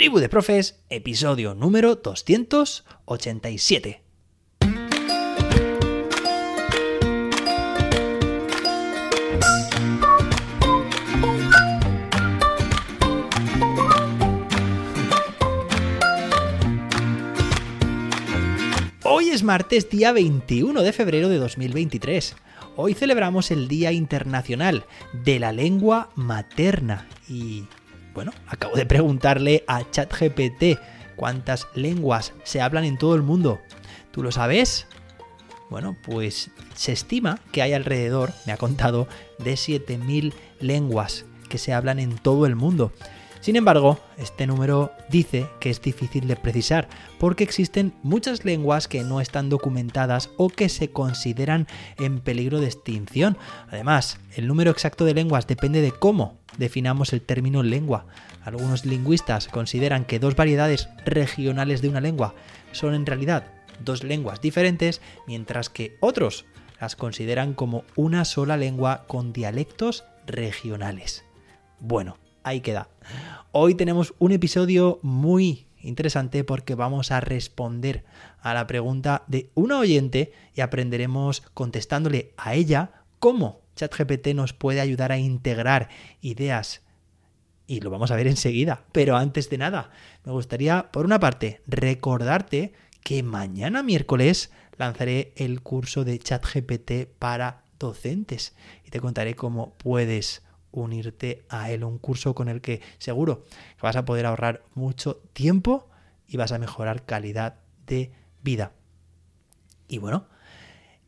Tribu de Profes, episodio número 287. Hoy es martes día 21 de febrero de 2023. Hoy celebramos el Día Internacional de la Lengua Materna y bueno, acabo de preguntarle a ChatGPT cuántas lenguas se hablan en todo el mundo. ¿Tú lo sabes? Bueno, pues se estima que hay alrededor, me ha contado, de 7.000 lenguas que se hablan en todo el mundo. Sin embargo, este número dice que es difícil de precisar porque existen muchas lenguas que no están documentadas o que se consideran en peligro de extinción. Además, el número exacto de lenguas depende de cómo definamos el término lengua. Algunos lingüistas consideran que dos variedades regionales de una lengua son en realidad dos lenguas diferentes, mientras que otros las consideran como una sola lengua con dialectos regionales. Bueno, ahí queda. Hoy tenemos un episodio muy interesante porque vamos a responder a la pregunta de una oyente y aprenderemos contestándole a ella cómo ChatGPT nos puede ayudar a integrar ideas. Y lo vamos a ver enseguida. Pero antes de nada, me gustaría, por una parte, recordarte que mañana miércoles lanzaré el curso de ChatGPT para docentes y te contaré cómo puedes unirte a él, un curso con el que seguro que vas a poder ahorrar mucho tiempo y vas a mejorar calidad de vida. Y bueno,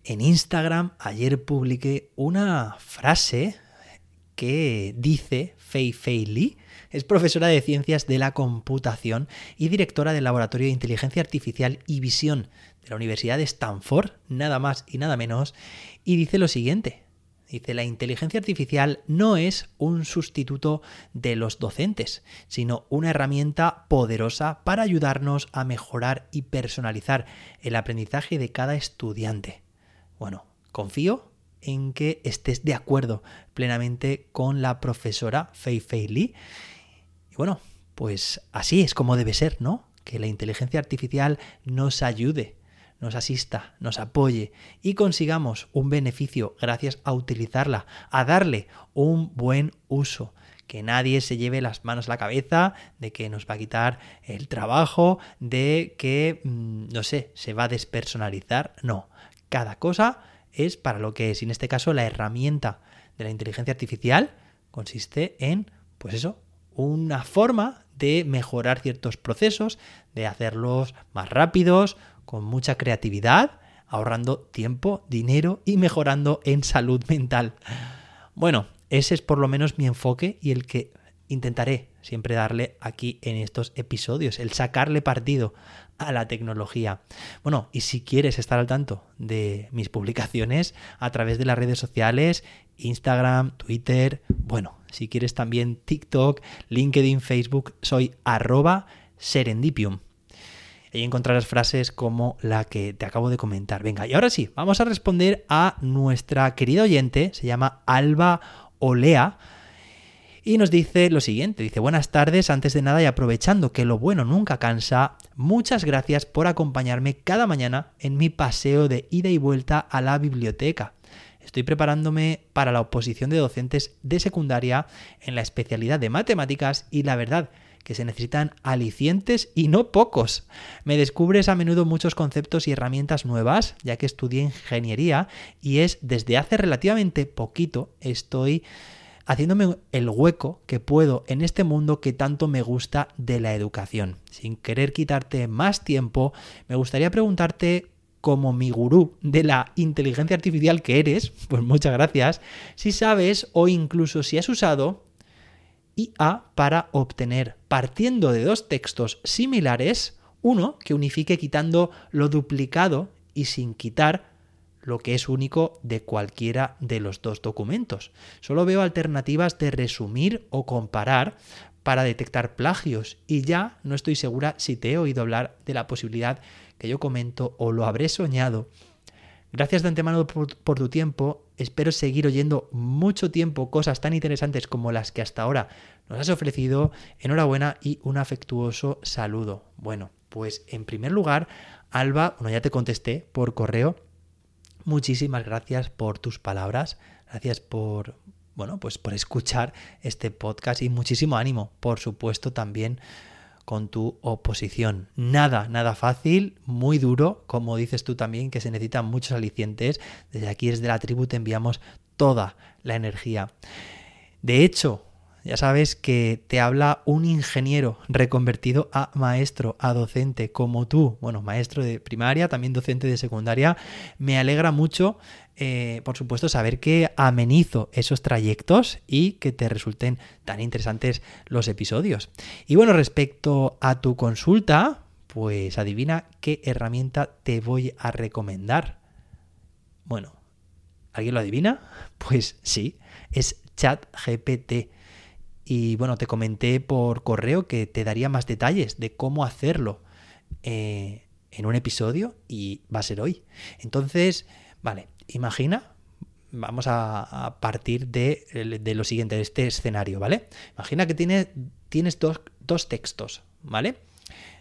en Instagram ayer publiqué una frase que dice Fei Fei Li, es profesora de ciencias de la computación y directora del Laboratorio de Inteligencia Artificial y Visión de la Universidad de Stanford, nada más y nada menos, y dice lo siguiente. Dice, la inteligencia artificial no es un sustituto de los docentes, sino una herramienta poderosa para ayudarnos a mejorar y personalizar el aprendizaje de cada estudiante. Bueno, confío en que estés de acuerdo plenamente con la profesora Fei Fei Li. Y bueno, pues así es como debe ser, ¿no? Que la inteligencia artificial nos ayude nos asista, nos apoye y consigamos un beneficio gracias a utilizarla, a darle un buen uso. Que nadie se lleve las manos a la cabeza de que nos va a quitar el trabajo, de que, mm, no sé, se va a despersonalizar. No, cada cosa es para lo que es. Y en este caso, la herramienta de la inteligencia artificial consiste en, pues eso, una forma de mejorar ciertos procesos, de hacerlos más rápidos, con mucha creatividad, ahorrando tiempo, dinero y mejorando en salud mental. Bueno, ese es por lo menos mi enfoque y el que intentaré siempre darle aquí en estos episodios, el sacarle partido a la tecnología. Bueno, y si quieres estar al tanto de mis publicaciones a través de las redes sociales, Instagram, Twitter, bueno, si quieres también TikTok, LinkedIn, Facebook, soy arroba serendipium. Ahí encontrarás frases como la que te acabo de comentar. Venga, y ahora sí, vamos a responder a nuestra querida oyente, se llama Alba Olea. Y nos dice lo siguiente, dice, buenas tardes, antes de nada y aprovechando que lo bueno nunca cansa, muchas gracias por acompañarme cada mañana en mi paseo de ida y vuelta a la biblioteca. Estoy preparándome para la oposición de docentes de secundaria en la especialidad de matemáticas y la verdad que se necesitan alicientes y no pocos. Me descubres a menudo muchos conceptos y herramientas nuevas, ya que estudié ingeniería y es desde hace relativamente poquito estoy haciéndome el hueco que puedo en este mundo que tanto me gusta de la educación. Sin querer quitarte más tiempo, me gustaría preguntarte como mi gurú de la inteligencia artificial que eres, pues muchas gracias, si sabes o incluso si has usado IA para obtener, partiendo de dos textos similares, uno que unifique quitando lo duplicado y sin quitar lo que es único de cualquiera de los dos documentos. Solo veo alternativas de resumir o comparar para detectar plagios y ya no estoy segura si te he oído hablar de la posibilidad que yo comento o lo habré soñado Gracias de antemano por, tu tiempo. Espero seguir oyendo mucho tiempo cosas tan interesantes como las que hasta ahora nos has ofrecido. Enhorabuena y un afectuoso saludo. Bueno, pues en primer lugar, Alba, bueno, ya te contesté por correo. Muchísimas gracias por tus palabras. Gracias por, bueno, pues por escuchar este podcast y muchísimo ánimo, por supuesto, también con tu oposición. Nada, nada fácil, muy duro, como dices tú también, que se necesitan muchos alicientes. Desde aquí, desde la tribu, te enviamos toda la energía. De hecho, ya sabes que te habla un ingeniero reconvertido a maestro, a docente, como tú. Bueno, maestro de primaria, también docente de secundaria. Me alegra mucho, eh, por supuesto, saber que amenizo esos trayectos y que te resulten tan interesantes los episodios. Y bueno, respecto a tu consulta, pues adivina qué herramienta te voy a recomendar. Bueno, ¿alguien lo adivina? Pues sí, es ChatGPT. Y bueno, te comenté por correo que te daría más detalles de cómo hacerlo eh, en un episodio y va a ser hoy. Entonces, vale, imagina, vamos a, partir de, lo siguiente, de este escenario, ¿vale? Imagina que tienes, tienes dos, dos textos, ¿vale?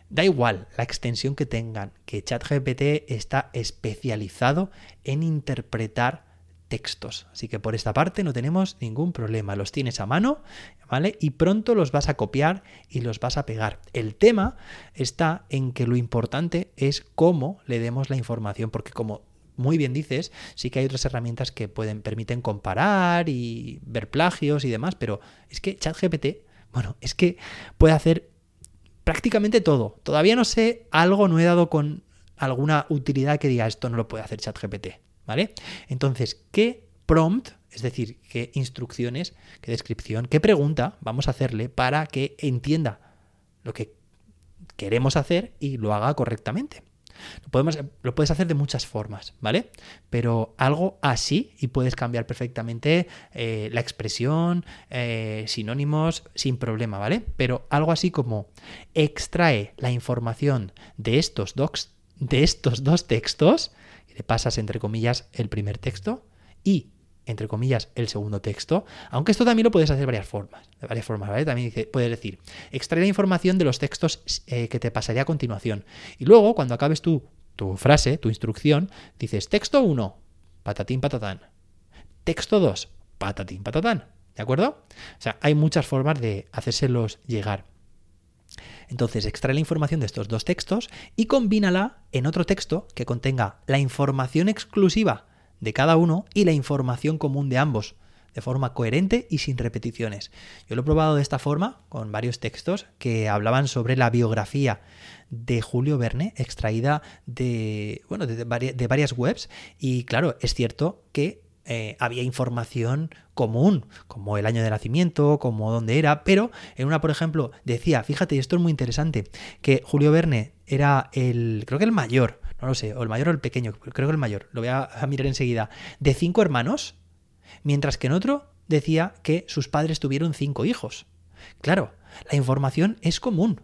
Da igual la extensión que tengan, que ChatGPT está especializado en interpretar textos. Así que por esta parte no tenemos ningún problema. Los tienes a mano, ¿vale? Y pronto los vas a copiar y los vas a pegar. El tema está en que lo importante es cómo le demos la información, porque como muy bien dices, sí que hay otras herramientas que pueden, permiten comparar y ver plagios y demás, pero es que ChatGPT, bueno, es que puede hacer prácticamente todo. Todavía no sé algo, no he dado con alguna utilidad que diga esto no lo puede hacer ChatGPT. ¿Vale? Entonces, ¿qué prompt, es decir, qué instrucciones, qué descripción, qué pregunta vamos a hacerle para que entienda lo que queremos hacer y lo haga correctamente? Lo, puedes hacer de muchas formas, ¿vale? Pero algo así y puedes cambiar perfectamente eh, la expresión, eh, sinónimos, sin problema, ¿vale? Pero algo así como extrae la información de estos, docs, de estos dos textos le pasas entre comillas el primer texto y entre comillas el segundo texto, aunque esto también lo puedes hacer de varias formas, de varias formas, ¿vale? También puedes decir, extraer la información de los textos eh, que te pasaré a continuación. Y luego, cuando acabes tu, tu frase, tu instrucción, dices texto 1, patatín patatán. Texto 2, patatín patatán. ¿De acuerdo? O sea, hay muchas formas de hacérselos llegar. Entonces extrae la información de estos dos textos y combínala en otro texto que contenga la información exclusiva de cada uno y la información común de ambos, de forma coherente y sin repeticiones. Yo lo he probado de esta forma con varios textos que hablaban sobre la biografía de Julio Verne, extraída de, bueno, de, varias webs, y claro, es cierto que eh, había información común, como el año de nacimiento, como dónde era, pero en una, por ejemplo, decía, fíjate, esto es muy interesante, que Julio Verne era el, creo que el mayor, no lo sé, o el mayor o el pequeño, creo que el mayor, lo voy a mirar enseguida, de cinco hermanos, mientras que en otro decía que sus padres tuvieron cinco hijos. Claro, la información es común.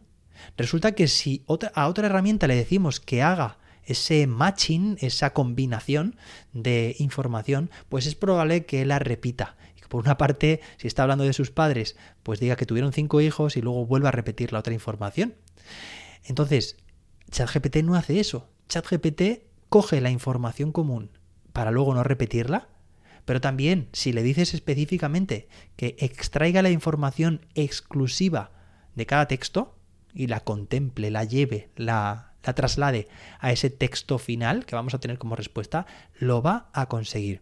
Resulta que si a otra herramienta le decimos que haga ese matching, esa combinación de información, pues es probable que la repita. Por una parte, si está hablando de sus padres, pues diga que tuvieron cinco hijos y luego vuelva a repetir la otra información. Entonces, ChatGPT no hace eso. ChatGPT coge la información común para luego no repetirla, pero también si le dices específicamente que extraiga la información exclusiva de cada texto y la contemple, la lleve, la la traslade a ese texto final que vamos a tener como respuesta, lo va a conseguir.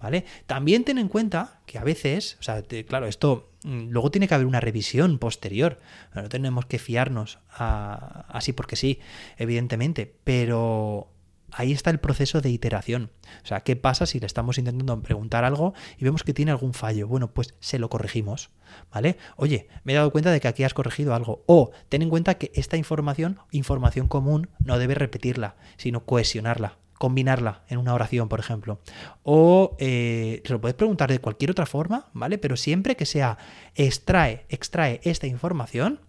¿Vale? También ten en cuenta que a veces, o sea, claro, esto mm, luego tiene que haber una revisión posterior. No tenemos que fiarnos así porque sí, evidentemente, pero ahí está el proceso de iteración. O sea, ¿qué pasa si le estamos intentando preguntar algo y vemos que tiene algún fallo? Bueno, pues se lo corregimos, ¿vale? Oye, me he dado cuenta de que aquí has corregido algo. O ten en cuenta que esta información, información común, no debe repetirla, sino cohesionarla combinarla en una oración, por ejemplo. O eh, se lo puedes preguntar de cualquier otra forma, ¿vale? Pero siempre que sea extrae, extrae esta información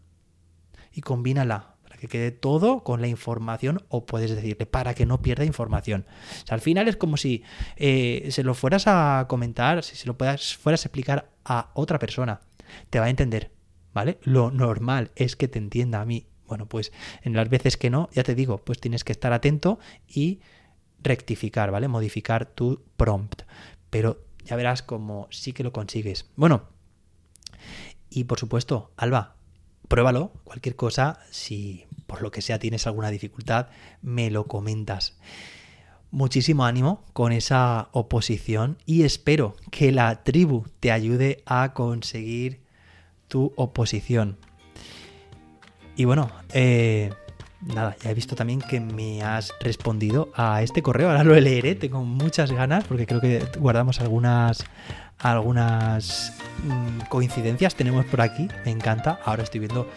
y combínala que quede todo con la información o puedes decirle para que no pierda información. O sea, al final es como si eh, se lo fueras a comentar, si se lo puedas, fueras a explicar a otra persona, te va a entender, ¿vale? Lo normal es que te entienda a mí. Bueno, pues en las veces que no, ya te digo, pues tienes que estar atento y rectificar, ¿vale? Modificar tu prompt. Pero ya verás cómo sí que lo consigues. Bueno, y por supuesto, Alba, pruébalo. Cualquier cosa, si por lo que sea tienes alguna dificultad, me lo comentas. Muchísimo ánimo con esa oposición y espero que la tribu te ayude a conseguir tu oposición. Y bueno, eh, nada, ya he visto también que me has respondido a este correo. Ahora lo leeré, tengo muchas ganas porque creo que guardamos algunas algunas mm, coincidencias tenemos por aquí. Me encanta. Ahora estoy viendo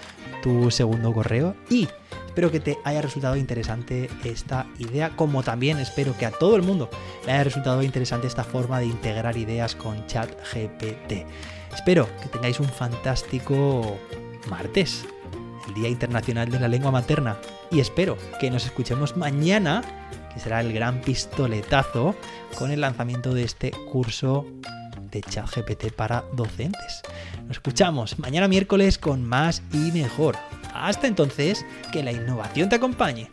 tu segundo correo y espero que te haya resultado interesante esta idea, como también espero que a todo el mundo le haya resultado interesante esta forma de integrar ideas con ChatGPT. Espero que tengáis un fantástico martes el Día Internacional de la Lengua Materna. Y espero que nos escuchemos mañana, que será el gran pistoletazo, con el lanzamiento de este curso de ChatGPT para docentes. Nos escuchamos mañana miércoles con más y mejor. Hasta entonces, que la innovación te acompañe.